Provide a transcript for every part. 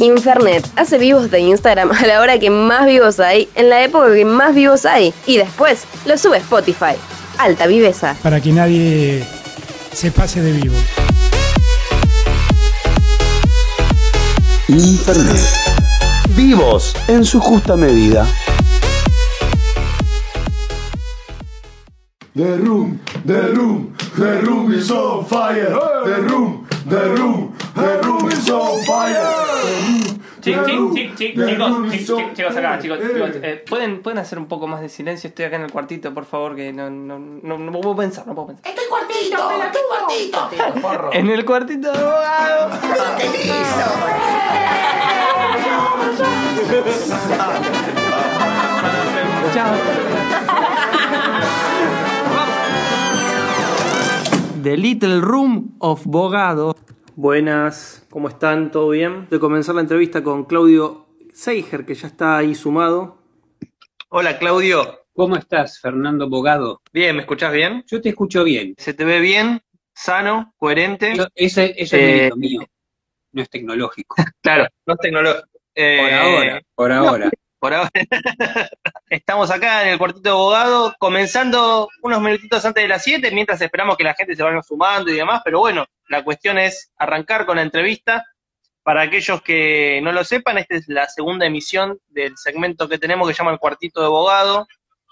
Infernet hace vivos de Instagram a la hora que más vivos hay, en la época que más vivos hay, y después lo sube Spotify. Alta viveza. Para que nadie se pase de vivo. Internet. Vivos en su justa medida. The room, the room, the room is on fire. The room, the room, the room is on fire. Chic, chic, chic, chic, chicos, chic, chic, chicos acá, chicos, chicos, eh, ¿pueden, ¿pueden hacer un poco más de silencio? Estoy acá en el cuartito, por favor, que no, no, no, no puedo pensar, no puedo pensar. Estoy cuartito, estoy cuartito. En el cuartito de abogado. Chao. The Little Room of Bogado. Buenas, ¿cómo están? ¿Todo bien? De comenzar la entrevista con Claudio Seiger, que ya está ahí sumado. Hola, Claudio. ¿Cómo estás, Fernando Bogado? Bien, ¿me escuchás bien? Yo te escucho bien. ¿Se te ve bien? ¿Sano? ¿Coherente? Yo- ese ese Eh, es mérito mío, no es tecnológico. Claro, no es tecnológico. Eh, Por ahora, por ahora. Por ahora. Estamos acá en el cuartito de abogado, comenzando unos minutitos antes de las 7, mientras esperamos que la gente se vaya sumando y demás, pero bueno, la cuestión es arrancar con la entrevista. Para aquellos que no lo sepan, esta es la segunda emisión del segmento que tenemos que se llama el cuartito de abogado.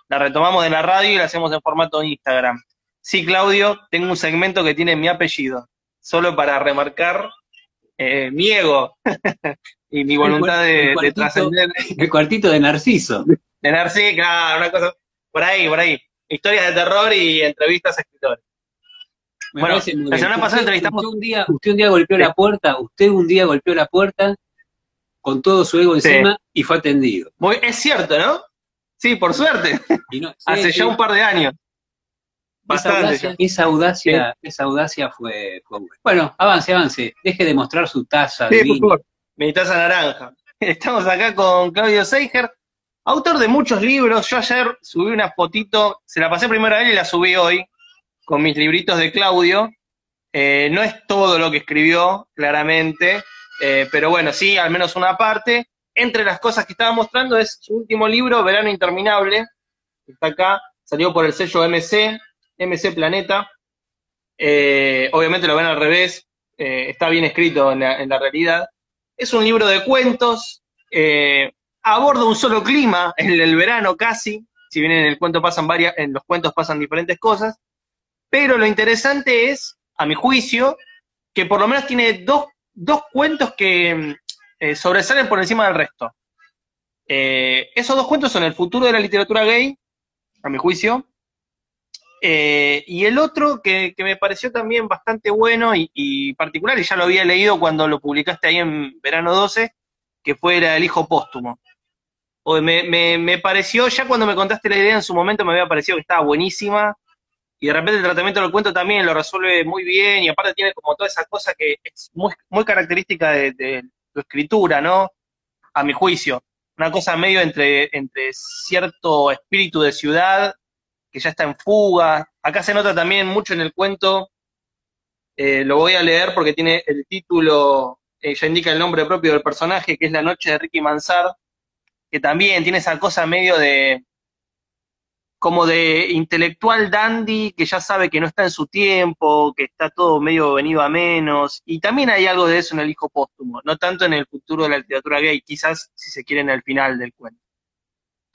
La retomamos de la radio y la hacemos en formato Instagram. Sí, Claudio, tengo un segmento que tiene mi apellido, solo para remarcar eh, mi ego y mi voluntad de, trascender. El cuartito de Narciso. De Narcí, claro, una cosa por ahí, por ahí. Historias de terror y entrevistas a escritores. Me Bueno, la semana pasada entrevistamos- Usted un, día, usted un día golpeó la puerta, usted un día golpeó la puerta con todo su ego Sí. encima y fue atendido. Muy, es cierto, ¿no? Sí, por suerte. Hace ya un par de años. Esa audacia, esa audacia, esa audacia fue, fue buena. Bueno, avance, avance. Deje de mostrar su taza Sí, por vino. favor. Mi taza naranja. Estamos acá con Claudio Seiger, autor de muchos libros. Yo ayer subí una fotito, se la pasé primero a él y la subí hoy, con mis libritos de Claudio. Eh, no es todo lo que escribió, claramente, eh, pero bueno, sí, al menos una parte. Entre las cosas que estaba mostrando es su último libro, Verano Interminable, que está acá, salió por el sello MC, MC Planeta. Eh, obviamente lo ven al revés, eh, está bien escrito en la, en realidad. Es un libro de cuentos, eh, aborda un solo clima, el del verano casi, si bien en el cuento pasan varias, en los cuentos pasan diferentes cosas, pero lo interesante es, a mi juicio, que por lo menos tiene dos, dos cuentos que mm, sobresalen por encima del resto. Esos dos cuentos son el futuro de la literatura gay, a mi juicio, eh, y el otro que, me pareció también bastante bueno y, particular, y ya lo había leído cuando lo publicaste ahí en verano 12, que fue El hijo póstumo. O me, me, me pareció, ya cuando me contaste la idea en su momento me había parecido que estaba buenísima, y de repente el tratamiento del cuento también lo resuelve muy bien, y aparte tiene como toda esa cosa que es muy, muy característica de, de tu escritura, ¿no? A mi juicio. Una cosa medio entre, entre cierto espíritu de ciudad que ya está en fuga. Acá se nota también mucho en el cuento, eh, lo voy a leer porque tiene el título, eh, ya indica el nombre propio del personaje, que es La noche de Ricky Mansard, que también tiene esa cosa medio de, como de intelectual dandy, que ya sabe que no está en su tiempo, que está todo medio venido a menos, y también hay algo de eso en el hijo póstumo, no tanto en el futuro de la literatura gay, quizás si se quiere en el final del cuento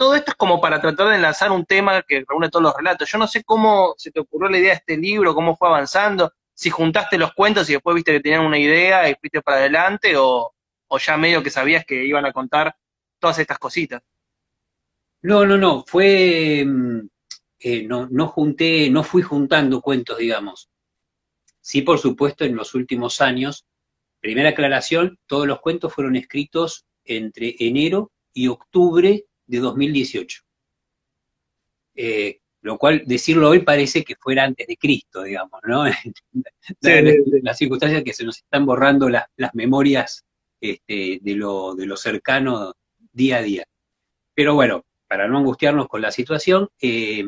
todo esto es como para tratar de enlazar un tema que reúne todos los relatos. Yo no sé cómo se te ocurrió la idea de este libro, cómo fue avanzando, si juntaste los cuentos y después viste que tenían una idea y fuiste para adelante, o, o ya medio que sabías que iban a contar todas estas cositas. No, no, no, fue, mm, eh, no, no junté, no fui juntando cuentos, digamos. Sí, por supuesto, en los últimos años, primera aclaración, todos los cuentos fueron escritos entre enero y octubre de 2018. Eh, lo cual, decirlo hoy parece que fuera antes de Cristo, digamos, ¿no? las, circunstancias que se nos están borrando las, las memorias este, de, lo, de lo cercano día a día. Pero bueno, para no angustiarnos con la situación, eh,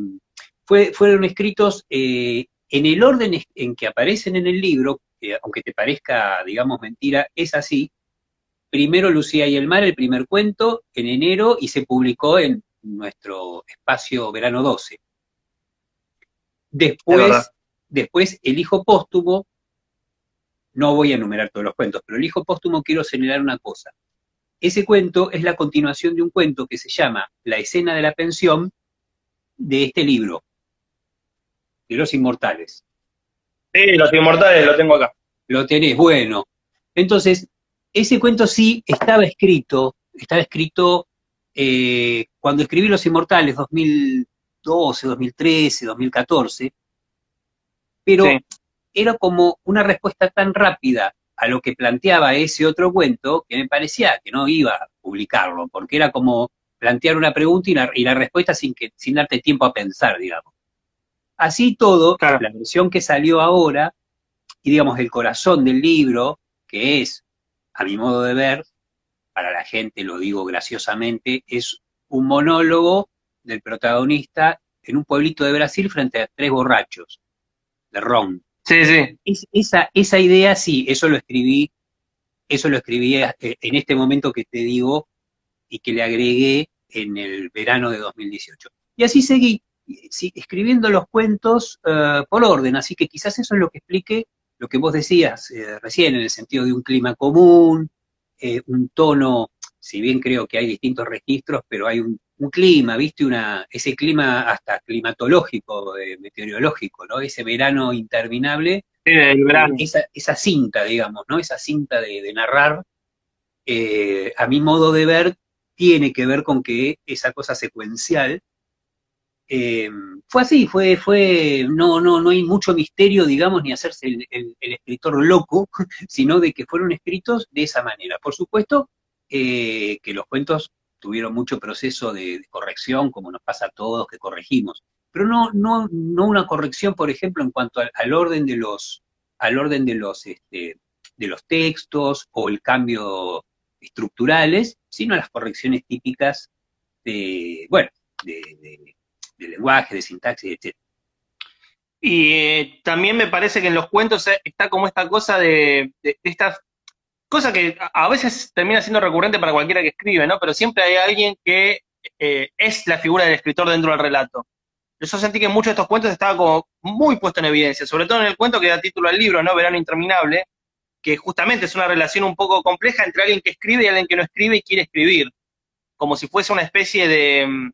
fue, fueron escritos eh, en el orden en que aparecen en el libro, eh, aunque te parezca, digamos, mentira, es así, primero Lucía y el mar, el primer cuento, en enero, y se publicó en nuestro espacio Verano 12. Es Después, después El hijo póstumo, no voy a enumerar todos los cuentos, pero El hijo póstumo quiero señalar una cosa. Ese cuento es la continuación de un cuento que se llama La escena de la pensión de este libro, de los inmortales. Sí, los inmortales lo tengo acá. Lo tenés, bueno. Entonces, ese cuento sí estaba escrito, estaba escrito eh, cuando escribí Los Inmortales, 2012, 2013, 2014, pero Sí. era como una respuesta tan rápida a lo que planteaba ese otro cuento que me parecía que no iba a publicarlo, porque era como plantear una pregunta y la, y la respuesta sin, que, sin darte tiempo a pensar, digamos. Así todo, Claro. la versión que salió ahora, y digamos el corazón del libro, que es, a mi modo de ver, para la gente lo digo graciosamente, es un monólogo del protagonista en un pueblito de Brasil frente a tres borrachos de ron. Sí, sí. Es- esa, esa idea sí, eso lo escribí, eso lo escribí eh, en este momento que te digo y que le agregué en el verano de 2018. Y así seguí, sí, escribiendo los cuentos eh, por orden, así que quizás eso es lo que explique lo que vos decías eh, recién, en el sentido de un clima común, eh, un tono, si bien creo que hay distintos registros, pero hay un, un clima, ¿viste? Una, ese clima hasta climatológico, eh, meteorológico, ¿no? Ese verano interminable, Sí, del verano. esa, esa cinta, digamos, ¿no? Esa cinta de, de narrar, a mi modo de ver, tiene que ver con que esa cosa secuencial fue así, fue, fue, no, no, no hay mucho misterio, digamos, ni hacerse el, el- escritor loco, sino de que fueron escritos de esa manera. Por supuesto eh, que los cuentos tuvieron mucho proceso de, corrección, como nos pasa a todos que corregimos, pero no, no, no una corrección, por ejemplo, en cuanto al, orden de los, al orden de los, este, de los textos o el cambio estructurales, sino las correcciones típicas de, bueno, de, de- de lenguaje, de sintaxis, etc. Y eh, también me parece que en los cuentos está como esta cosa de, de, de esta cosa que a veces termina siendo recurrente para cualquiera que escribe, ¿no? Pero siempre hay alguien que eh, es la figura del escritor dentro del relato. Yo sentí que muchos de estos cuentos estaba como muy puesto en evidencia, sobre todo en el cuento que da título al libro, ¿no? Verano Interminable, que justamente es una relación un poco compleja entre alguien que escribe y alguien que no escribe y quiere escribir, como si fuese una especie de, mm,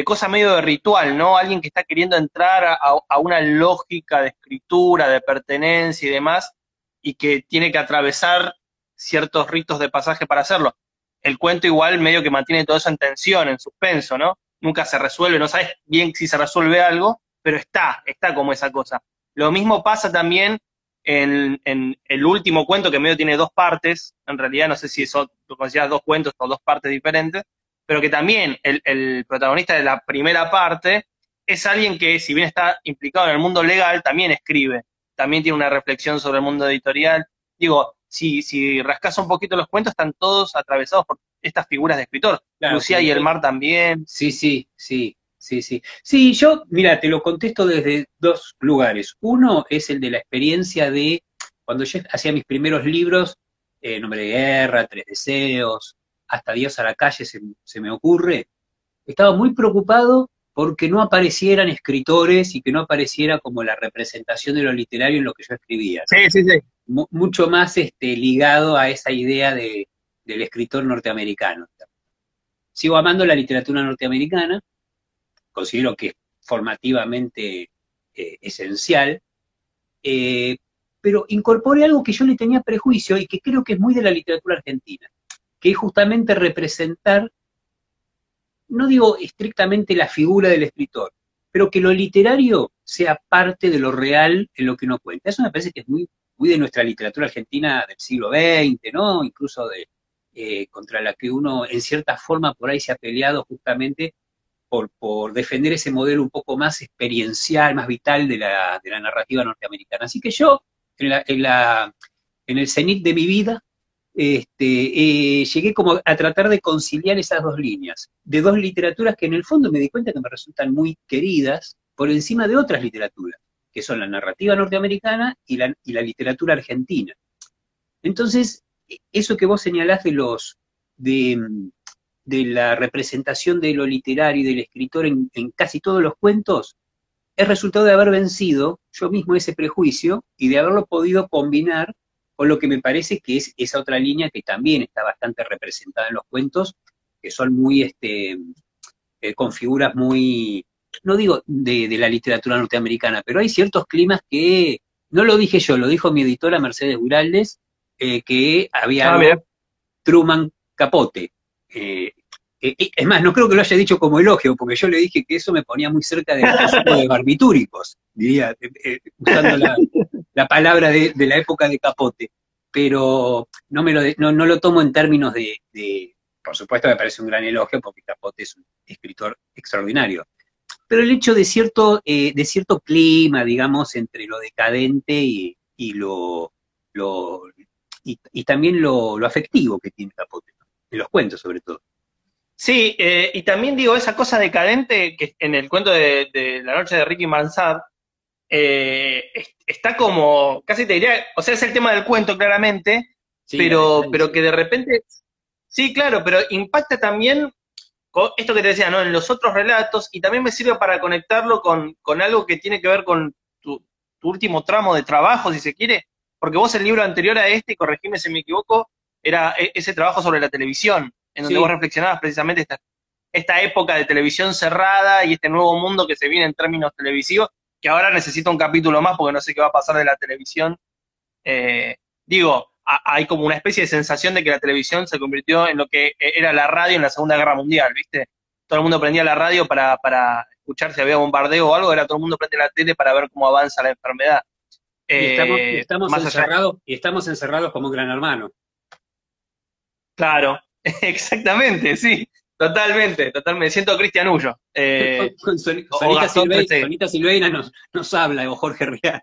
de cosa medio de ritual, ¿no? Alguien que está queriendo entrar a, una lógica de escritura, de pertenencia y demás, y que tiene que atravesar ciertos ritos de pasaje para hacerlo. El cuento igual medio que mantiene todo eso en tensión, en suspenso, ¿no? Nunca se resuelve, no sabes bien si se resuelve algo, pero está, está como esa cosa. Lo mismo pasa también en, en el último cuento, que medio tiene dos partes, en realidad no sé si eso lo consideras dos cuentos o dos partes diferentes, pero que también el, el protagonista de la primera parte es alguien que, si bien está implicado en el mundo legal, también escribe, también tiene una reflexión sobre el mundo editorial. Digo, si, si rascas un poquito los cuentos, están todos atravesados por estas figuras de escritor. Claro, Lucía sí, y el mar también. Sí, sí, sí, sí, sí. Sí, yo, mira, te lo contesto desde dos lugares. Uno es el de la experiencia de cuando yo hacía mis primeros libros, eh, Nombre de Guerra, Tres Deseos, hasta Dios a la calle se, se me ocurre, estaba muy preocupado porque no aparecieran escritores y que no apareciera como la representación de lo literario en lo que yo escribía. Sí, sí, sí. Mu- mucho más este, ligado a esa idea de, del escritor norteamericano. Sigo amando la literatura norteamericana, considero que es formativamente eh, esencial, eh, pero incorporé algo que yo le tenía prejuicio y que creo que es muy de la literatura argentina, que es justamente representar, no digo estrictamente la figura del escritor, pero que lo literario sea parte de lo real en lo que uno cuenta. Eso me parece que es muy, muy de nuestra literatura argentina del siglo XX, ¿no? Incluso de, eh, contra la que uno en cierta forma por ahí se ha peleado justamente por, defender ese modelo un poco más experiencial, más vital de la, narrativa norteamericana. Así que yo, en el cenit de mi vida, este, eh, llegué como a tratar de conciliar esas dos líneas, de dos literaturas que en el fondo me di cuenta que me resultan muy queridas por encima de otras literaturas, que son la narrativa norteamericana y la, literatura argentina. Entonces, eso que vos señalás de los, de, la representación de lo literario y del escritor en casi todos los cuentos, es resultado de haber vencido yo mismo ese prejuicio y de haberlo podido combinar con lo que me parece que es esa otra línea que también está bastante representada en los cuentos, que son muy, este, eh, con figuras muy, no digo de, de la literatura norteamericana, pero hay ciertos climas que, no lo dije yo, lo dijo mi editora Mercedes Guraldes, eh, que había Ah. Truman Capote. Eh, es más, no creo que lo haya dicho como elogio, porque yo le dije que eso me ponía muy cerca del consumo de barbitúricos, diría, eh, eh, usando la, la palabra de, la época de Capote. Pero no, me lo, no, no lo tomo en términos de, por supuesto me parece un gran elogio, porque Capote es un escritor extraordinario. Pero el hecho de cierto, eh, de cierto clima, digamos, entre lo decadente y, y lo, y, también lo, lo afectivo que tiene Capote, en los cuentos sobre todo. Sí, eh, y también digo, esa cosa decadente que en el cuento de, de La noche de Ricky Mansard, eh, es- está como, casi te diría, o sea, es el tema del cuento claramente, Sí, pero, pero que de repente, sí, claro, pero impacta también con esto que te decía, ¿no? En los otros relatos, y también me sirve para conectarlo con, con algo que tiene que ver con tu, tu último tramo de trabajo, si se quiere, porque vos el libro anterior a este, y corregime si me equivoco, era e- ese trabajo sobre la televisión, en donde Sí. vos reflexionabas precisamente esta, esta época de televisión cerrada y este nuevo mundo que se viene en términos televisivos, que ahora necesita un capítulo más porque no sé qué va a pasar de la televisión. Eh, digo, a- hay como una especie de sensación de que la televisión se convirtió en lo que era la radio en la Segunda Guerra Mundial, ¿viste? Todo el mundo prendía la radio para, para escuchar si había bombardeo o algo, ahora todo el mundo prende la tele para ver cómo avanza la enfermedad. Y estamos, y Eh, estamos allá- encerrados, y estamos encerrados como un gran hermano. Claro, exactamente, sí, totalmente, totalmente. Me siento Cristian Ullo. Eh, Con Son- o Sonita, Silveira, Trecé. Sonita Silveira nos, nos habla, o Jorge Real.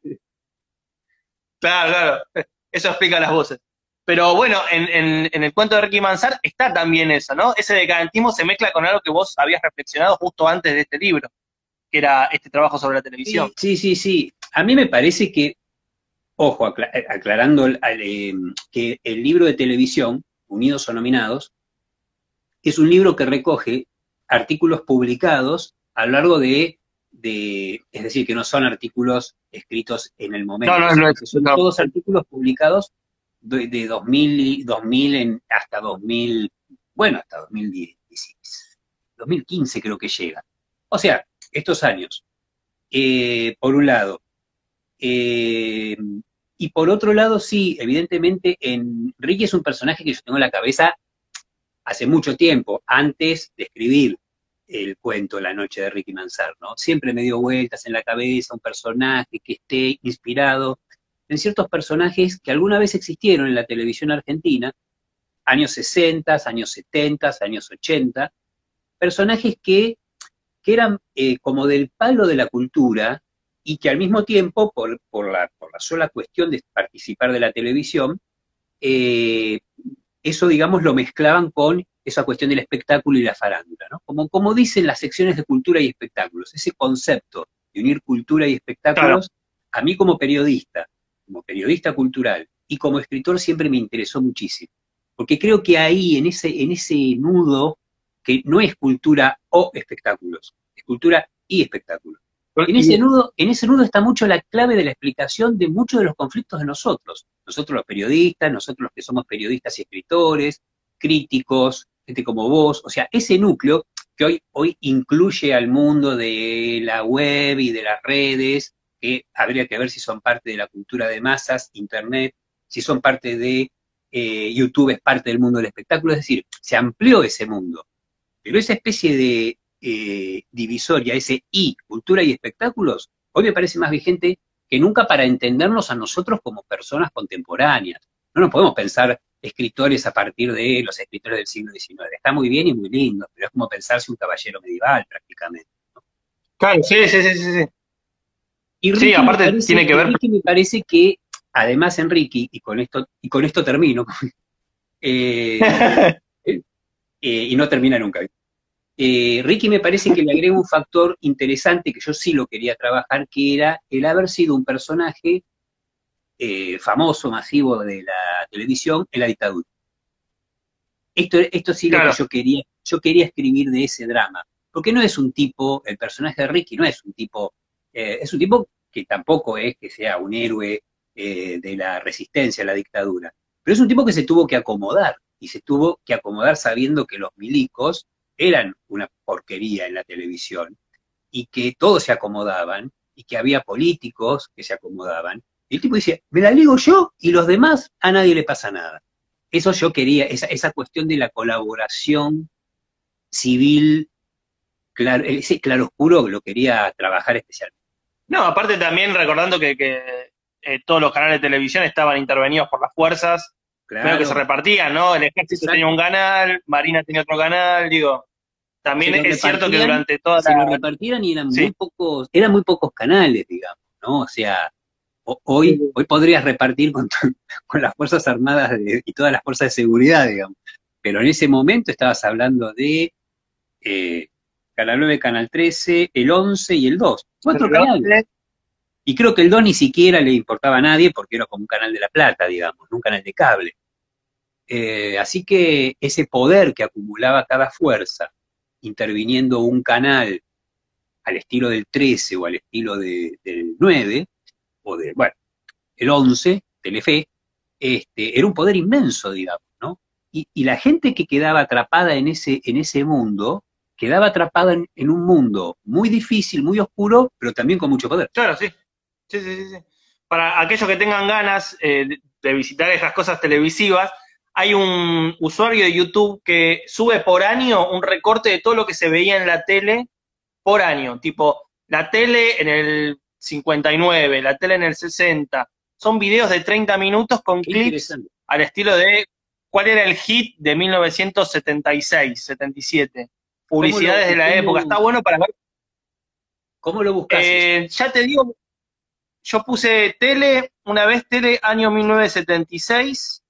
Claro, claro. Eso explica las voces. Pero bueno, en, en- en el cuento de Ricky Mansart está también eso, ¿no? Ese decadentismo se mezcla con algo que vos habías reflexionado justo antes de este libro, que era este trabajo sobre la televisión. Sí, sí, sí. A mí me parece que, ojo, acla- aclarando eh, que el libro de televisión, Unidos o Nominados, es un libro que recoge artículos publicados a lo largo de, de- es decir, que no son artículos escritos en el momento, No, no, no, son todos artículos publicados de, de 2000, y- 2000 en, hasta 2000, bueno, hasta 2010, 2015 creo que llega. O sea, estos años. Eh, por un lado. Eh, y por otro lado, sí, evidentemente, en Ricky es un personaje que yo tengo en la cabeza hace mucho tiempo, antes de escribir el cuento La noche de Ricky Mansart, ¿no? Siempre me dio vueltas en la cabeza un personaje que esté inspirado en ciertos personajes que alguna vez existieron en la televisión argentina, años 60, años 70, años 80, personajes que, que eran eh, como del palo de la cultura y que al mismo tiempo, por, por, la, por la sola cuestión de participar de la televisión, eh, eso, digamos, lo mezclaban con esa cuestión del espectáculo y la farándula, ¿no? Como, como dicen las secciones de cultura y espectáculos, ese concepto de unir cultura y espectáculos, a mí como periodista, como periodista cultural y como escritor siempre me interesó muchísimo, porque creo que ahí, en ese, en ese nudo, que no es cultura o espectáculos, es cultura y espectáculos. En ese, nudo, en ese nudo está mucho la clave de la explicación de muchos de los conflictos de nosotros. Nosotros los periodistas, nosotros los que somos periodistas y escritores, críticos, gente como vos. O sea, ese núcleo que hoy, hoy incluye al mundo de la web y de las redes, que habría que ver si son parte de la cultura de masas, Internet, si son parte de eh, YouTube, es parte del mundo del espectáculo. Es decir, se amplió ese mundo. Pero esa especie de eh, divisoria, ese I, cultura y espectáculos, hoy me parece más vigente que nunca para entendernos a nosotros como personas contemporáneas. No nos podemos pensar escritores a partir de los escritores del siglo XIX. Está muy bien y muy lindo, pero es como pensarse un caballero medieval prácticamente. ¿no? Claro, sí, sí, sí, sí. Y Sí, aparte parece, tiene que ver- Ricky me parece que, además Enrique, y con esto, y con esto termino, eh, eh, y no termina nunca. Eh, Ricky me parece que le agrega un factor interesante que yo sí lo quería trabajar, que era el haber sido un personaje eh, famoso, masivo de la televisión en la dictadura. Esto, esto sí lo que yo quería, yo quería escribir de ese drama, porque no es un tipo, el personaje de Ricky no es un tipo, eh, es un tipo que tampoco es que sea un héroe de la resistencia a la dictadura, pero es un tipo que se tuvo que acomodar, y se tuvo que acomodar sabiendo que los milicos eran una porquería en la televisión, y que todos se acomodaban, y que había políticos que se acomodaban, y el tipo dice, me la ligo yo y los demás a nadie le pasa nada. Eso yo quería, esa, esa cuestión de la colaboración civil, claro, ese claroscuro lo quería trabajar especialmente. No, aparte también recordando que, que, eh, todos los canales de televisión estaban intervenidos por las fuerzas, medio que se repartían, ¿no? El ejército Exacto. tenía un canal, Marina tenía otro canal, digo. También lo es cierto que repartían, durante toda se lo la... repartieran y eran Sí. muy pocos, eran muy pocos canales, digamos, ¿no? O sea, hoy, hoy podrías repartir con, las Fuerzas Armadas de- y todas las fuerzas de seguridad, digamos. Pero en ese momento estabas hablando de eh, Canal 9, Canal 13, el 11 y el 2. Cuatro canales. Y creo que el 2 ni siquiera le importaba a nadie porque era como un canal de La Plata, digamos, no un canal de cable. Eh, así que ese poder que acumulaba cada fuerza, interviniendo un canal al estilo del 13 o al estilo de- del 9, o de, bueno, el 11, Telefe, este, era un poder inmenso, digamos, ¿no? Y, y la gente que quedaba atrapada en ese, en ese mundo, quedaba atrapada en, en un mundo muy difícil, muy oscuro, pero también con mucho poder. Claro, sí. Sí, sí, sí. Para aquellos que tengan ganas eh, de visitar esas cosas televisivas, hay un usuario de YouTube que sube por año un recorte de todo lo que se veía en la tele por año. Tipo, la tele en el 59, la tele en el 60. Son videos de 30 minutos con Qué clips al estilo de cuál era el hit de 1976, 77. Publicidades lo- de la época. Está bueno para ver ¿Cómo lo buscas? eh, ya te digo, yo puse tele, una vez tele, año 1976,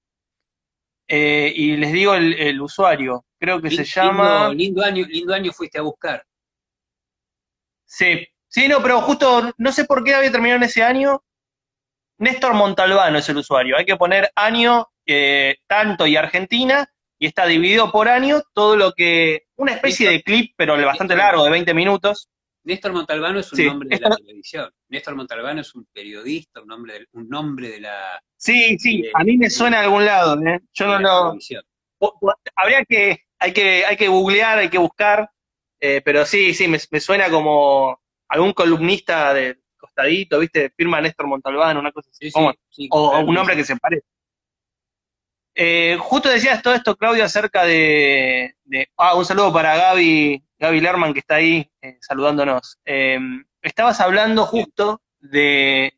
eh, y les digo el, el usuario, creo que se llama... Lindo año, lindo año fuiste a buscar. Sí, sí, no, pero justo, no sé por qué había terminado en ese año. Néstor Montalbano es el usuario, hay que poner año, eh, tanto y Argentina, y está dividido por año todo lo que... Una especie de clip, pero bastante largo, de 20 minutos. Néstor Montalbano es un Sí, nombre de la televisión. Néstor Montalbano es un periodista, un nombre de, un nombre de la, Sí, sí, a mí me suena a algún lado, ¿eh? Yo no lo... televisión. O- o- habría que, hay que, hay que googlear, hay que buscar, eh, pero sí, sí, me, me suena como algún columnista de costadito, ¿viste? Firma Néstor Montalbán, una cosa así, Sí, sí, como- sí, o, o claro, un nombre que se parece. Eh, justo decías todo esto, Claudio, acerca de, de- ah, un saludo para Gaby, Gaby Lerman, que está ahí eh, saludándonos. Eh, estabas hablando justo de,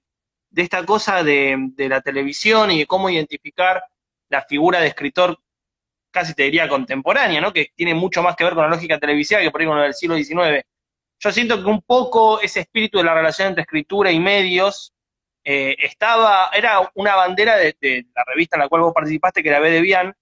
esta cosa de, la televisión y de cómo identificar la figura de escritor casi te diría contemporánea, ¿no? Que tiene mucho más que ver con la lógica televisiva que por ahí con la del siglo XIX. Yo siento que un poco ese espíritu de la relación entre escritura y medios eh, estaba, era una bandera de, la revista en la cual vos participaste, que era B de Bian,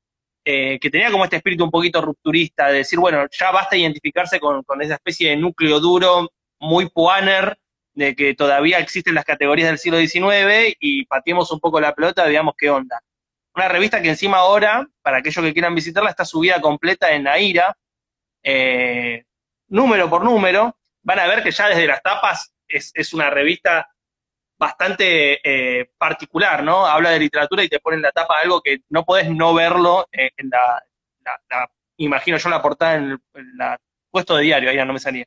eh, que tenía como este espíritu un poquito rupturista, de decir, bueno, ya basta identificarse con, con esa especie de núcleo duro, muy puaner, de que todavía existen las categorías del siglo XIX y pateemos un poco la pelota, veamos qué onda. Una revista que encima ahora, para aquellos que quieran visitarla, está subida completa en Aira, eh, número por número. Van a ver que ya desde las tapas es, es una revista bastante eh, particular, ¿no? Habla de literatura y te pone en la tapa algo que no podés no verlo eh, en la, imagino yo, la portada en el la- puesto de diario, ahí no me salía.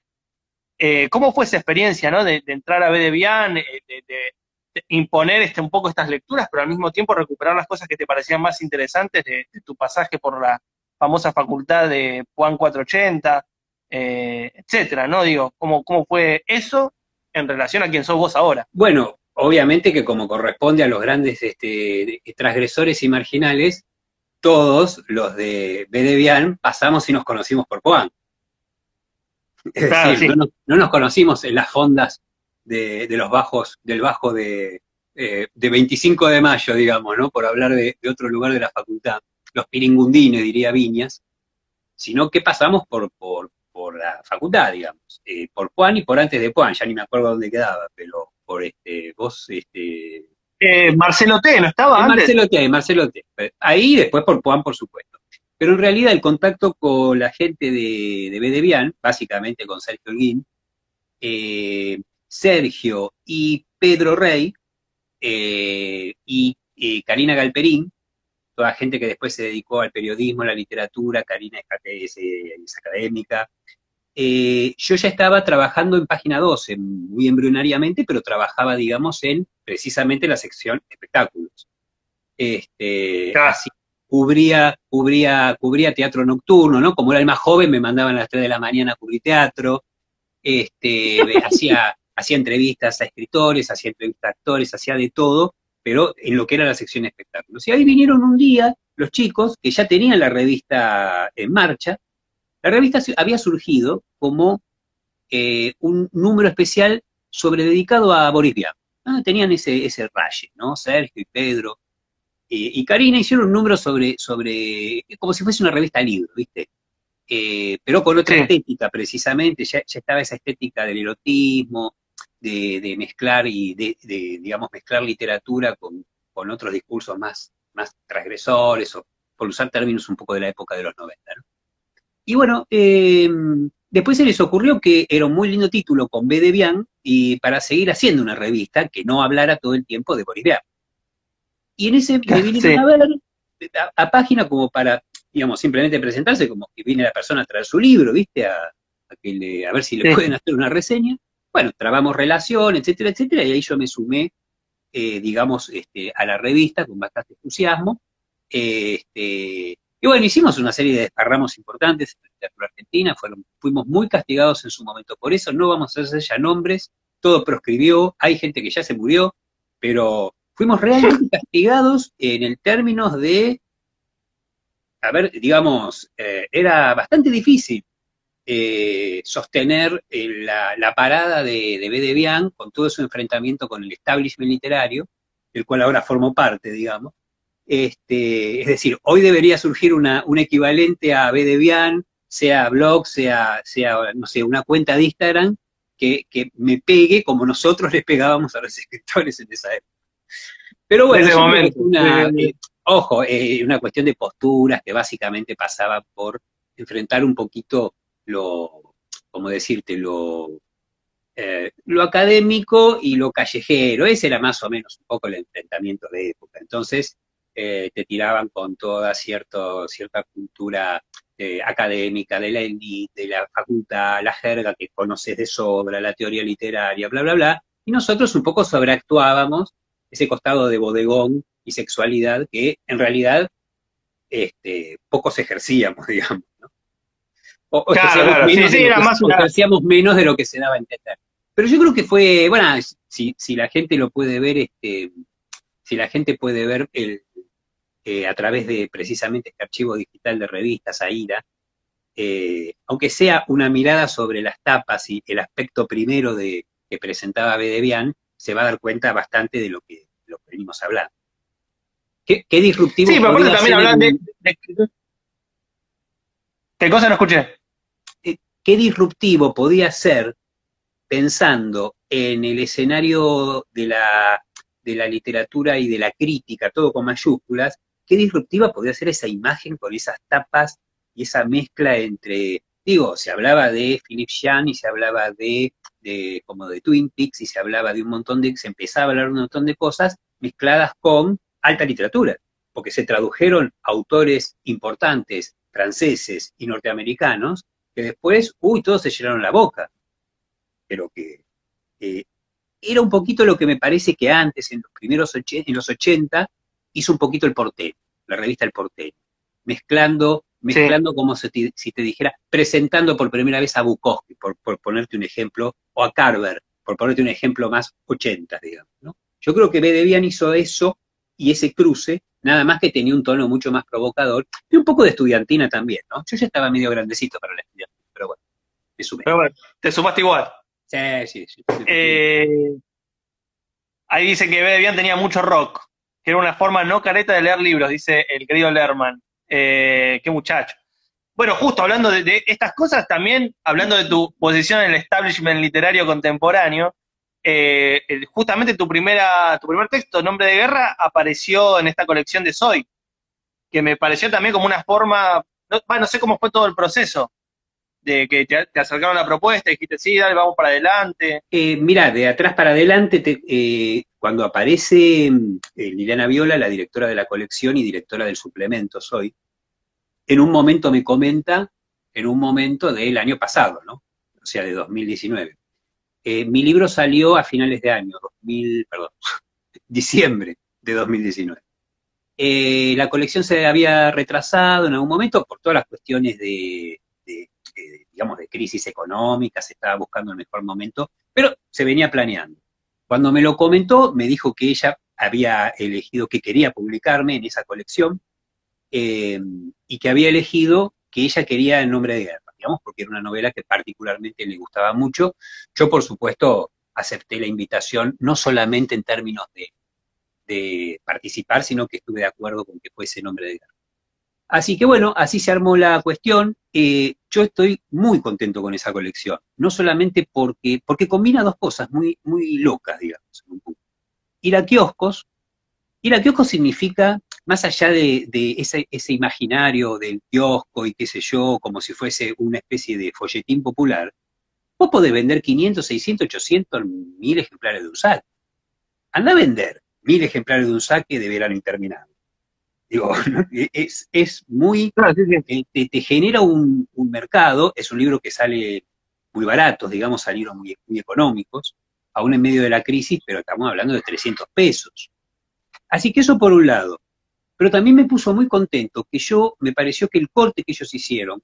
Eh, ¿Cómo fue esa experiencia, ¿no? De, entrar a B de de, de- imponer este, un poco estas lecturas, pero al mismo tiempo recuperar las cosas que te parecían más interesantes de, tu pasaje por la famosa facultad de Juan 480, eh, etcétera, ¿no? Digo, ¿cómo, ¿cómo fue eso en relación a quién sos vos ahora? Bueno, obviamente que como corresponde a los grandes este, transgresores y marginales, todos los de Bedevian pasamos y nos conocimos por Juan. Es Claro, decir, sí. no, nos, no nos conocimos en las fondas de, de los bajos, del bajo de, eh, de 25 de mayo, digamos, ¿no? Por hablar de, de otro lugar de la facultad, los piringundines, diría Viñas, sino que pasamos por, por, por la facultad, digamos, eh, por Juan y por antes de Juan, ya ni me acuerdo dónde quedaba, pero por este, vos, este, eh, Marcelo T, ¿no estaba En antes? Marcelo T, Marcelo T. Ahí después por Juan, por supuesto. Pero en realidad el contacto con la gente de, de básicamente con Sergio Holguín, eh, Sergio y Pedro Rey, eh, y eh, Karina Galperín, toda gente que después se dedicó al periodismo, a la literatura, Karina es académica. Eh, yo ya estaba trabajando en Página 12, muy embrionariamente, pero trabajaba, digamos, en precisamente la sección espectáculos. Este, Claro. así, cubría, cubría, cubría teatro nocturno, ¿no? Como era el más joven, me mandaban a las 3 de la mañana a cubrir teatro, este, hacía, hacía entrevistas a escritores, hacía entrevistas a actores, hacía de todo, pero en lo que era la sección espectáculos. Y ahí vinieron un día los chicos que ya tenían la revista en marcha. La revista había surgido como eh, un número especial sobre dedicado a Boris Vian. Ah, tenían ese, ese raye, ¿no? Sergio y Pedro. eh, y Karina hicieron un número sobre, sobre, como si fuese una revista libro, ¿viste? Eh, pero con otra Sí. estética, precisamente, ya, ya estaba esa estética del erotismo, de, de mezclar y de, de, digamos, mezclar literatura con, con otros discursos más, más transgresores, o por usar términos un poco de la época de los 90, ¿no? Y bueno, eh, después se les ocurrió que era un muy lindo título con B de Bian y para seguir haciendo una revista que no hablara todo el tiempo de Boris Vian. Y en ese me vinieron Sí. a ver a, a página como para, digamos, simplemente presentarse, como que viene la persona a traer su libro, ¿viste? A, a que le- a ver si le Sí. pueden hacer una reseña. Bueno, trabamos relación, etcétera, etcétera, y ahí yo me sumé, eh, digamos, este, a la revista con bastante entusiasmo. Eh, este, y bueno, hicimos una serie de desparramos importantes en la literatura argentina, fueron, fuimos muy castigados en su momento por eso, no vamos a hacer ya nombres, todo proscribió, hay gente que ya se murió, pero fuimos realmente castigados en el términos de, a ver, digamos, eh, era bastante difícil eh, sostener eh, la, la parada de, de B. de Bian con todo su enfrentamiento con el establishment literario, del cual ahora formo parte, digamos. Este, es decir, hoy debería surgir una, un equivalente a B. de Bian, sea blog, sea, sea, no sé, una cuenta de Instagram, que, que me pegue como nosotros les pegábamos a los escritores en esa época. Pero bueno, Ese momento. una, eh, ojo, eh, una cuestión de posturas que básicamente pasaba por enfrentar un poquito lo, como decirte, lo, eh, lo académico y lo callejero. Ese era más o menos un poco el enfrentamiento de época. Entonces, eh, te tiraban con toda cierto, cierta cultura eh, académica de la élite, de la facultad, la jerga que conoces de sobra, la teoría literaria, bla, bla, bla. Y nosotros un poco sobreactuábamos ese costado de bodegón y sexualidad que en realidad este, pocos ejercíamos, digamos. ¿no? O, o Claro, claro, sí, menos sí, lo era que- más o ejercíamos menos de lo que se daba a entender. Pero yo creo que fue, bueno, si, si la gente lo puede ver, este, si la gente puede ver el, eh, a través de precisamente este archivo digital de revistas, AIRA, eh, aunque sea una mirada sobre las tapas y el aspecto primero de, que presentaba B. Debian, se va a dar cuenta bastante de lo que, lo que venimos hablando. ¿Qué, qué disruptivo Sí, pero aparte también hablan de, ¿Qué cosa no escuché? qué disruptivo podía ser pensando en el escenario de la, de la literatura y de la crítica, todo con mayúsculas, qué disruptiva podía ser esa imagen con esas tapas y esa mezcla entre, digo, se hablaba de Philip Jan y se hablaba de, de como de Twin Peaks y se hablaba de un montón de, se empezaba a hablar de un montón de cosas mezcladas con alta literatura, porque se tradujeron autores importantes, franceses y norteamericanos, que después, uy, todos se llenaron la boca. Pero que eh, era un poquito lo que me parece que antes, en los primeros en los 80, hizo un poquito el porteño, la revista El Porteño, mezclando, mezclando como si te, si te dijera, presentando por primera vez a Bukowski, por, por ponerte un ejemplo, o a Carver, por ponerte un ejemplo más 80, digamos. ¿no? Yo creo que B. Debian hizo eso y ese cruce, nada más que tenía un tono mucho más provocador, y un poco de estudiantina también, ¿no? Yo ya estaba medio grandecito para la estudiantina, pero bueno, me sumé. Pero bueno, te sumaste igual. Sí, sí, sí. sí. Eh, ahí dice que B. Debian tenía mucho rock, que era una forma no careta de leer libros, dice el querido Lerman. Eh, qué muchacho. Bueno, justo hablando de, estas cosas, también hablando de tu posición en el establishment literario contemporáneo, eh, justamente tu, primera, tu primer texto, Nombre de Guerra, apareció en esta colección de Soy, que me pareció también como una forma, no, no sé cómo fue todo el proceso, de que te, te acercaron la propuesta dijiste, sí, dale, vamos para adelante. Eh, mira, de atrás para adelante, te- eh, cuando aparece mm, eh, Liliana Viola, la directora de la colección y directora del suplemento Soy, en un momento me comenta, en un momento del año pasado, ¿no? O sea, de 2019. Eh, mi libro salió a finales de año, 2000, perdón, diciembre de 2019. Eh, la colección se había retrasado en algún momento por todas las cuestiones de, digamos, de crisis económica, se estaba buscando el mejor momento, pero se venía planeando. Cuando me lo comentó, me dijo que ella había elegido que quería publicarme en esa colección eh, y que había elegido que ella quería el nombre de guerra, digamos, porque era una novela que particularmente le gustaba mucho. Yo, por supuesto, acepté la invitación, no solamente en términos de, de participar, sino que estuve de acuerdo con que fuese nombre de guerra. Así que bueno, así se armó la cuestión. Eh, yo estoy muy contento con esa colección, no solamente porque, porque combina dos cosas muy, muy locas, digamos. Ir a kioscos, ir a kioscos significa, más allá de, ese, ese imaginario del kiosco y qué sé yo, como si fuese una especie de folletín popular, vos podés vender 500, 600, 800, mil ejemplares de un saque. Anda a vender mil ejemplares de un saque de verano interminable. Digo, ¿no? es, es muy, eh, te, te genera un, un mercado, es un libro que sale muy barato, digamos, salieron muy, muy económicos, aún en medio de la crisis, pero estamos hablando de 300 pesos. Así que eso por un lado. Pero también me puso muy contento que yo, me pareció que el corte que ellos hicieron,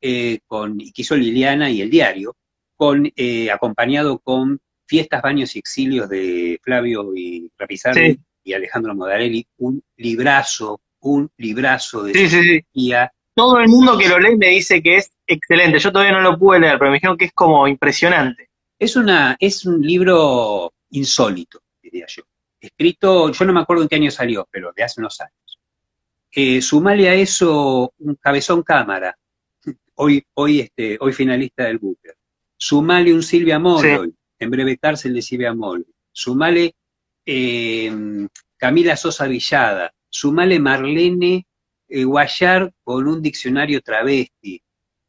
eh, con, y que hizo Liliana y el diario, con, eh, acompañado con Fiestas, Baños y Exilios de Flavio y Rapizardi Sí. Y Alejandro Modarelli, un librazo, un librazo de Sí, sí, sí. sociología. Todo el mundo que lo lee me dice que es excelente. Yo todavía no lo pude leer, pero me dijeron que es como impresionante. Es, una, es un libro insólito, diría yo. Escrito, yo no me acuerdo en qué año salió, pero de hace unos años. Eh, sumale a eso un cabezón cámara, hoy, hoy, este, hoy finalista del Booker. Sumale un Silvia Molloy, en breve cárcel de Silvia Molloy. Sumale eh, Camila Sosa Villada. Sumale Marlene eh, Guayar con un diccionario travesti.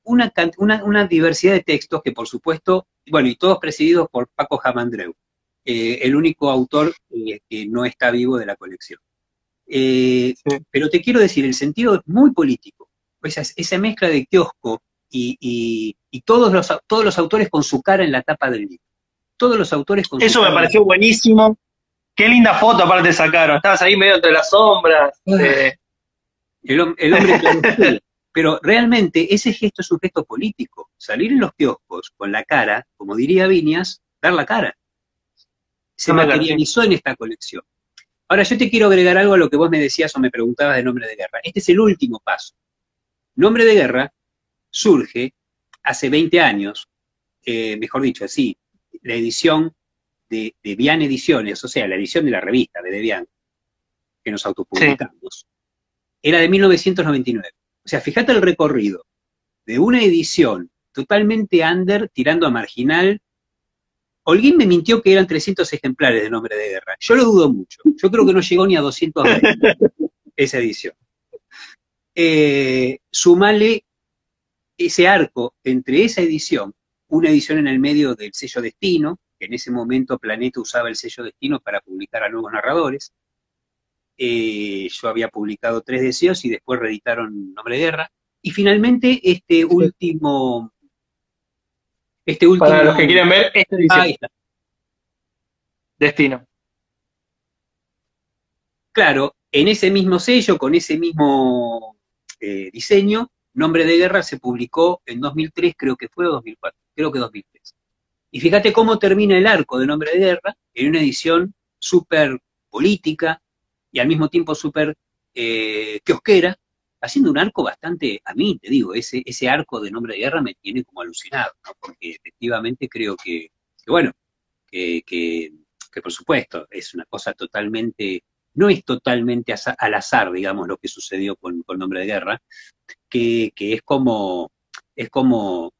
Una, can- una, una diversidad de textos que, por supuesto, bueno, y todos presididos por Paco Jamandreu, eh, el único autor eh, que no está vivo de la colección. Eh, Pero te quiero decir, el sentido es muy político. Esa, esa mezcla de kiosco y, y- y todos, los, todos los autores con su cara en la tapa del libro. Todos los autores con su Eso me cara- pareció buenísimo. Qué linda foto aparte sacaron. Estabas ahí medio entre las sombras. eh, El, hom- el hombre. Pero realmente ese gesto es un gesto político. Salir en los kioscos con la cara, como diría Viñas, dar la cara. Se cara, materializó en esta colección. Ahora yo te quiero agregar algo a lo que vos me decías o me preguntabas de Nombre de Guerra. Este es el último paso. Nombre de Guerra surge hace 20 años, eh, mejor dicho, así, la edición de, de Bian Ediciones, o sea, la edición de la revista de Debian, que nos autopublicamos, era de 1999. O sea, fíjate el recorrido de una edición totalmente under, tirando a marginal. Holguín me mintió que eran 300 ejemplares de Nombre de Guerra. Yo lo dudo mucho. Yo creo que no llegó ni a 220 esa edición. Eh, sumale ese arco entre esa edición, una edición en el medio del sello Destino, en ese momento Planeta usaba el sello Destino para publicar a nuevos narradores. Eh, yo había publicado tres deseos y después reeditaron Nombre de Guerra. Y finalmente este último... Este último... Para los que quieren ver, esta edición. Ahí está. Destino. Claro, en ese mismo sello, con ese mismo eh, diseño, Nombre de Guerra se publicó en 2003, creo que fue, o 2004, creo que 2003. Y fíjate cómo termina el arco de Nombre de Guerra, en una edición súper política y al mismo tiempo súper eh, kiosquera, haciendo un arco bastante, a mí te digo, ese, ese arco de Nombre de Guerra me tiene como alucinado, ¿no? porque efectivamente creo que, que bueno, que, que, por supuesto es una cosa totalmente no es totalmente al azar, digamos, lo que sucedió con, con Nombre de Guerra, que, que es como, es como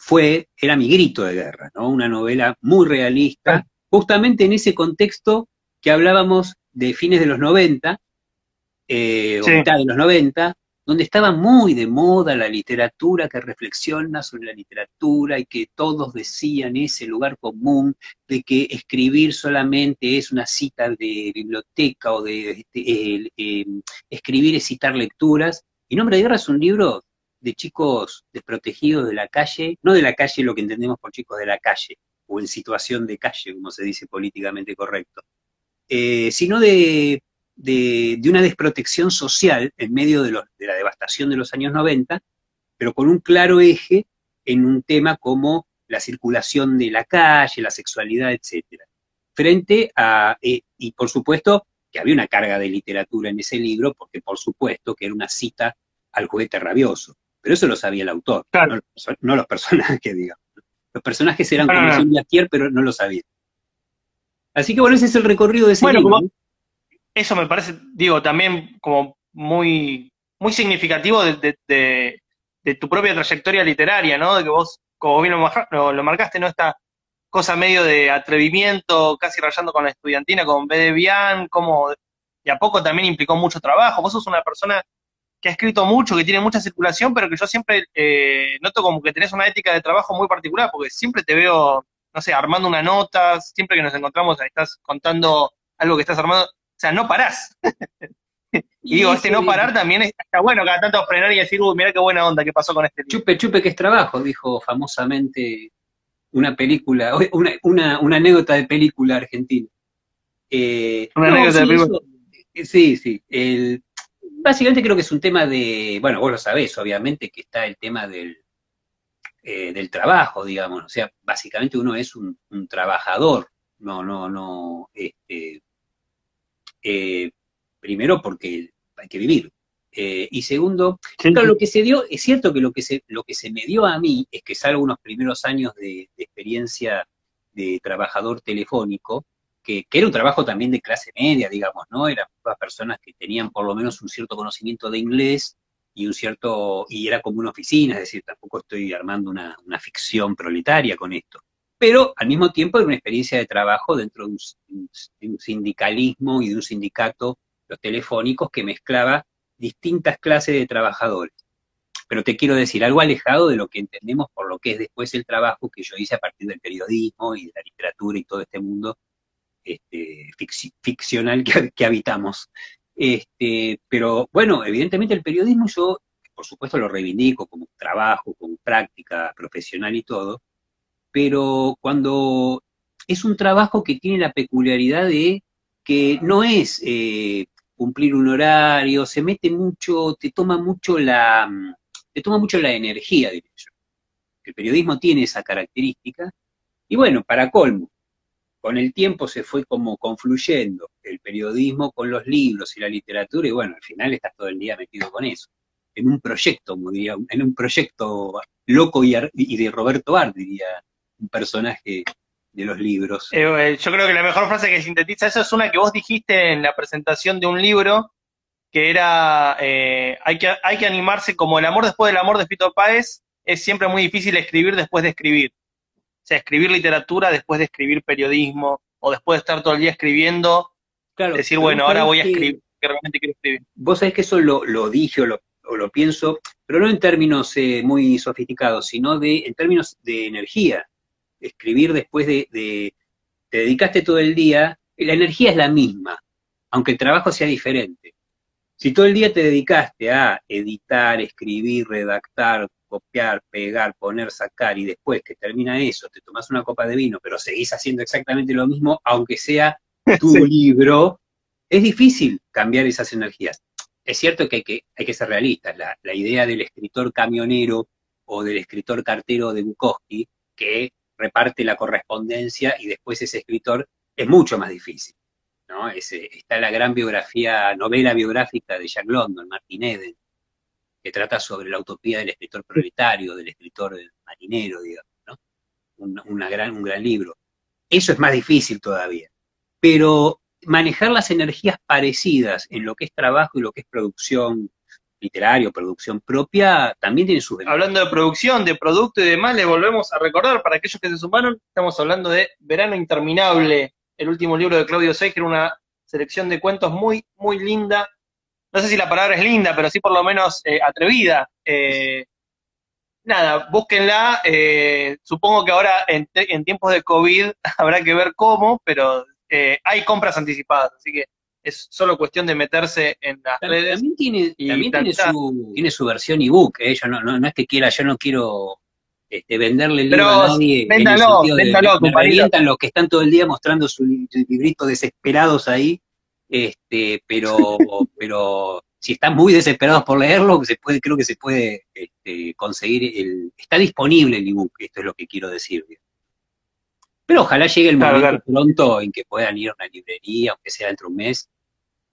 fue, era mi grito de guerra, ¿no? Una novela muy realista, justamente en ese contexto que hablábamos de fines de los 90, eh, o mitad de los 90, donde estaba muy de moda la literatura que reflexiona sobre la literatura y que todos decían ese lugar común de que escribir solamente es una cita de biblioteca o de este, el, eh, escribir es citar lecturas. Y Nombre de Guerra es un libro de chicos desprotegidos de la calle, no de la calle lo que entendemos por chicos de la calle, o en situación de calle, como se dice políticamente correcto, eh, sino de, de- una desprotección social en medio de, los- de la devastación de los años 90, pero con un claro eje en un tema como la circulación de la calle, la sexualidad, etcétera. Frente a, eh, y por supuesto que había una carga de literatura en ese libro, porque por supuesto que era una cita al juguete rabioso. Pero eso lo sabía el autor, Claro. no, los no los personajes, digamos. Los personajes eran no, como. Jean Blaquier, pero no lo sabían. Así que bueno, ese es el recorrido de ese Bueno, libro. como- eso me parece, digo, también como muy, muy significativo de, de- de- de tu propia trayectoria literaria, ¿no? De que vos, como bien lo, marcaste, ¿no? Esta cosa medio de atrevimiento, casi rayando con la estudiantina, con B como de a poco también implicó mucho trabajo. Vos sos una persona que ha escrito mucho, que tiene mucha circulación, pero que yo siempre eh, noto como que tenés una ética de trabajo muy particular, porque siempre te veo, no sé, armando una nota, siempre que nos encontramos estás contando algo que estás armando, o sea, no parás. y digo, este no parar también es- está bueno, cada tanto frenar y decir, uy, mira qué buena onda que pasó con este. Chupe, chupe, que es trabajo, dijo famosamente una película, una, una, una anécdota de película argentina. Eh, Una anécdota de película. eso- eh, sí, sí. el- básicamente creo que es un tema de, bueno, vos lo sabés, obviamente, que está el tema del, eh, del trabajo, digamos. O sea, básicamente uno es un, un trabajador, no, no, no, este, eh, primero porque hay que vivir. Eh, y segundo, Claro, lo que se dio, es cierto que lo que se, lo que se me dio a mí es que salgo unos primeros años de, de experiencia de trabajador telefónico, que, era un trabajo también de clase media, digamos, ¿no? Eran personas que tenían por lo menos un cierto conocimiento de inglés y un cierto, y era como una oficina, es decir, tampoco estoy armando una, una ficción proletaria con esto. Pero al mismo tiempo era una experiencia de trabajo dentro de un sindicalismo y de un sindicato, los telefónicos, que mezclaba distintas clases de trabajadores. Pero te quiero decir, algo alejado de lo que entendemos por lo que es después el trabajo que yo hice a partir del periodismo y de la literatura y todo este mundo este, ficci- ficcional que, que habitamos. Este, pero bueno, evidentemente el periodismo yo, por supuesto, lo reivindico como trabajo, como práctica profesional y todo, pero cuando es un trabajo que tiene la peculiaridad de que no es eh, cumplir un horario, se mete mucho, te toma mucho la, mm, te toma mucho la energía, diría yo. El periodismo tiene esa característica, y bueno, para colmo, con el tiempo se fue como confluyendo el periodismo con los libros y la literatura, y bueno, al final estás todo el día metido con eso. En un proyecto, diría, en un proyecto loco y, y de Roberto Art, diría un personaje de los libros. Eh, eh, yo creo que la mejor frase que sintetiza eso es una que vos dijiste en la presentación de un libro, que era, eh, hay, que, hay que animarse como el amor después del amor de Fito Páez, es siempre muy difícil escribir después de escribir. O sea, escribir literatura después de escribir periodismo, o después de estar todo el día escribiendo, Claro, decir, bueno, ahora voy a escribir, que realmente quiero escribir. Vos sabés que eso lo, lo dije o lo, o lo pienso, pero no en términos eh, muy sofisticados, sino de, en términos de energía. Escribir después de, de- Te dedicaste todo el día, la energía es la misma, aunque el trabajo sea diferente. Si todo el día te dedicaste a editar, escribir, redactar, copiar, pegar, poner, sacar, y después que termina eso, te tomas una copa de vino, pero seguís haciendo exactamente lo mismo, aunque sea tu Sí. libro, es difícil cambiar esas energías. Es cierto que hay que, hay que ser realistas. La, la idea del escritor camionero o del escritor cartero de Bukowski, que reparte la correspondencia y después ese escritor, es mucho más difícil. ¿no? Ese- está la gran biografía, novela biográfica de Jack London, Martin Eden, que trata sobre la utopía del escritor proletario, del escritor marinero, digamos, ¿no? Gran, un gran libro. Eso es más difícil todavía. Pero manejar las energías parecidas en lo que es trabajo y lo que es producción literario, producción propia, también tiene sus ventajas. Hablando de producción, de producto y demás, le volvemos a recordar para aquellos que se sumaron, estamos hablando de Verano Interminable, el último libro de Claudio Seiger, una selección de cuentos muy, muy linda. No sé si la palabra es linda, pero sí por lo menos eh, atrevida. Eh, nada, búsquenla. eh, supongo que ahora en, en tiempos de COVID habrá que ver cómo, pero eh, hay compras anticipadas, así que es solo cuestión de meterse en las También, redes. también tiene, también tiene su, tiene su versión ebook. Yo no, no, no es que quiera, yo no quiero este, venderle el libro Pero a nadie. en el véndalo, sentido de- véndalo, me- me compañero. revientan los que están todo el día mostrando su, su librito desesperados ahí, este, pero, pero si están muy desesperados por leerlo, se puede, creo que se puede este, conseguir el, está disponible el ebook, esto es lo que quiero decir. Pero ojalá llegue el Claro, momento pronto en que puedan ir a una librería, aunque sea dentro de un mes,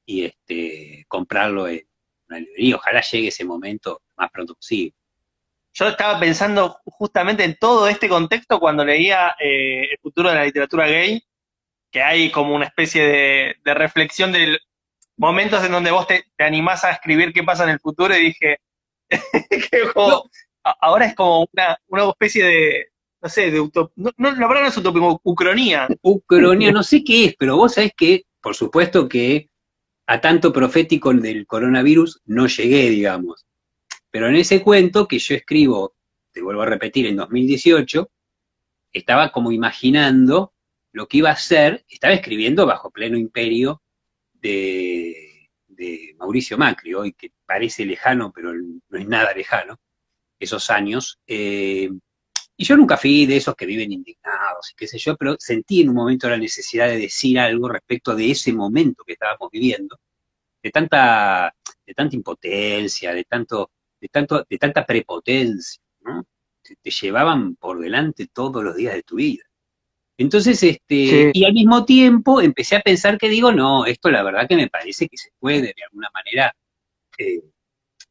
y este, comprarlo en una librería. Ojalá llegue ese momento más pronto posible. Yo estaba pensando justamente en todo este contexto cuando leía eh, El futuro de la literatura gay, que hay como una especie de, de reflexión de momentos en donde vos te, te animás a escribir qué pasa en el futuro y dije, como- ahora es como una, una especie de, no sé, de utop, no, no, la palabra no es utopía, ucronía. Ucronía, no sé qué es, pero vos sabés que, por supuesto que a tanto profético del coronavirus no llegué, digamos. Pero en ese cuento que yo escribo, te vuelvo a repetir, en 2018, estaba como imaginando lo que iba a ser, estaba escribiendo bajo pleno imperio de, de Mauricio Macri, hoy que parece lejano, pero no es nada lejano, esos años. eh, y yo nunca fui de esos que viven indignados y qué sé yo, pero sentí en un momento la necesidad de decir algo respecto de ese momento que estábamos viviendo, de tanta, de tanta impotencia, de tanto, de tanto, de tanta prepotencia, ¿no? Te llevaban por delante todos los días de tu vida. Entonces, este, Sí. y al mismo tiempo empecé a pensar que digo, no, esto la verdad que me parece que se puede de alguna manera, eh,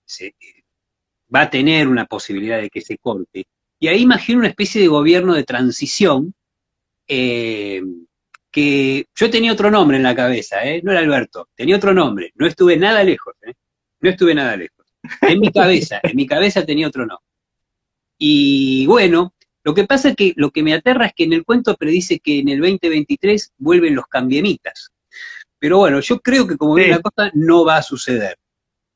se- eh, va a tener una posibilidad de que se corte. Y ahí imagino una especie de gobierno de transición, eh, que yo tenía otro nombre en la cabeza, ¿eh? no era Alberto, tenía otro nombre, no estuve nada lejos, ¿eh? no estuve nada lejos. En mi cabeza, en mi cabeza tenía otro nombre. Y bueno, lo que pasa es que lo que me aterra es que en el cuento predice que en el 2023 vuelven los cambiemitas. Pero bueno, yo creo que como Sí. viene la cosa no va a suceder.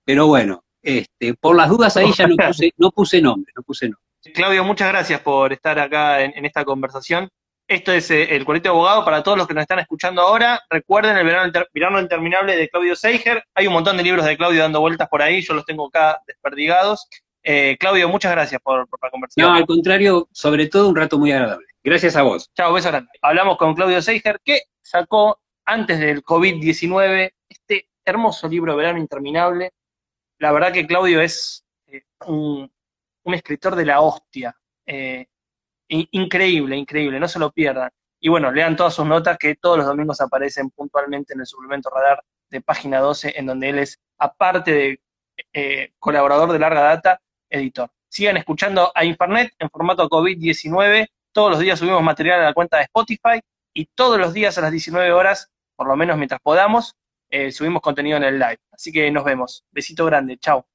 Pero bueno, este, por las dudas ahí ya no puse, no puse nombre, no puse nombre. Claudio, muchas gracias por estar acá en, en esta conversación. Esto es eh, el de Abogado para todos los que nos están escuchando ahora. Recuerden el verano, Inter- verano interminable de Claudio Seiger. Hay un montón de libros de Claudio dando vueltas por ahí, yo los tengo acá desperdigados. Eh, Claudio, muchas gracias por, por la conversación. No, al contrario, sobre todo un rato muy agradable. Gracias a vos. Chao, beso grande. Hablamos con Claudio Seiger, que sacó antes del COVID-19 este hermoso libro Verano Interminable. La verdad que Claudio es eh, un, un escritor de la hostia. Eh, in- increíble, increíble, no se lo pierdan. Y bueno, lean todas sus notas que todos los domingos aparecen puntualmente en el suplemento radar de página 12, en donde él es, aparte de eh, colaborador de larga data, editor. Sigan escuchando a Infernet en formato COVID-19. Todos los días subimos material a la cuenta de Spotify y todos los días a las 19 horas, por lo menos mientras podamos, eh, subimos contenido en el live. Así que nos vemos. Besito grande. Chao.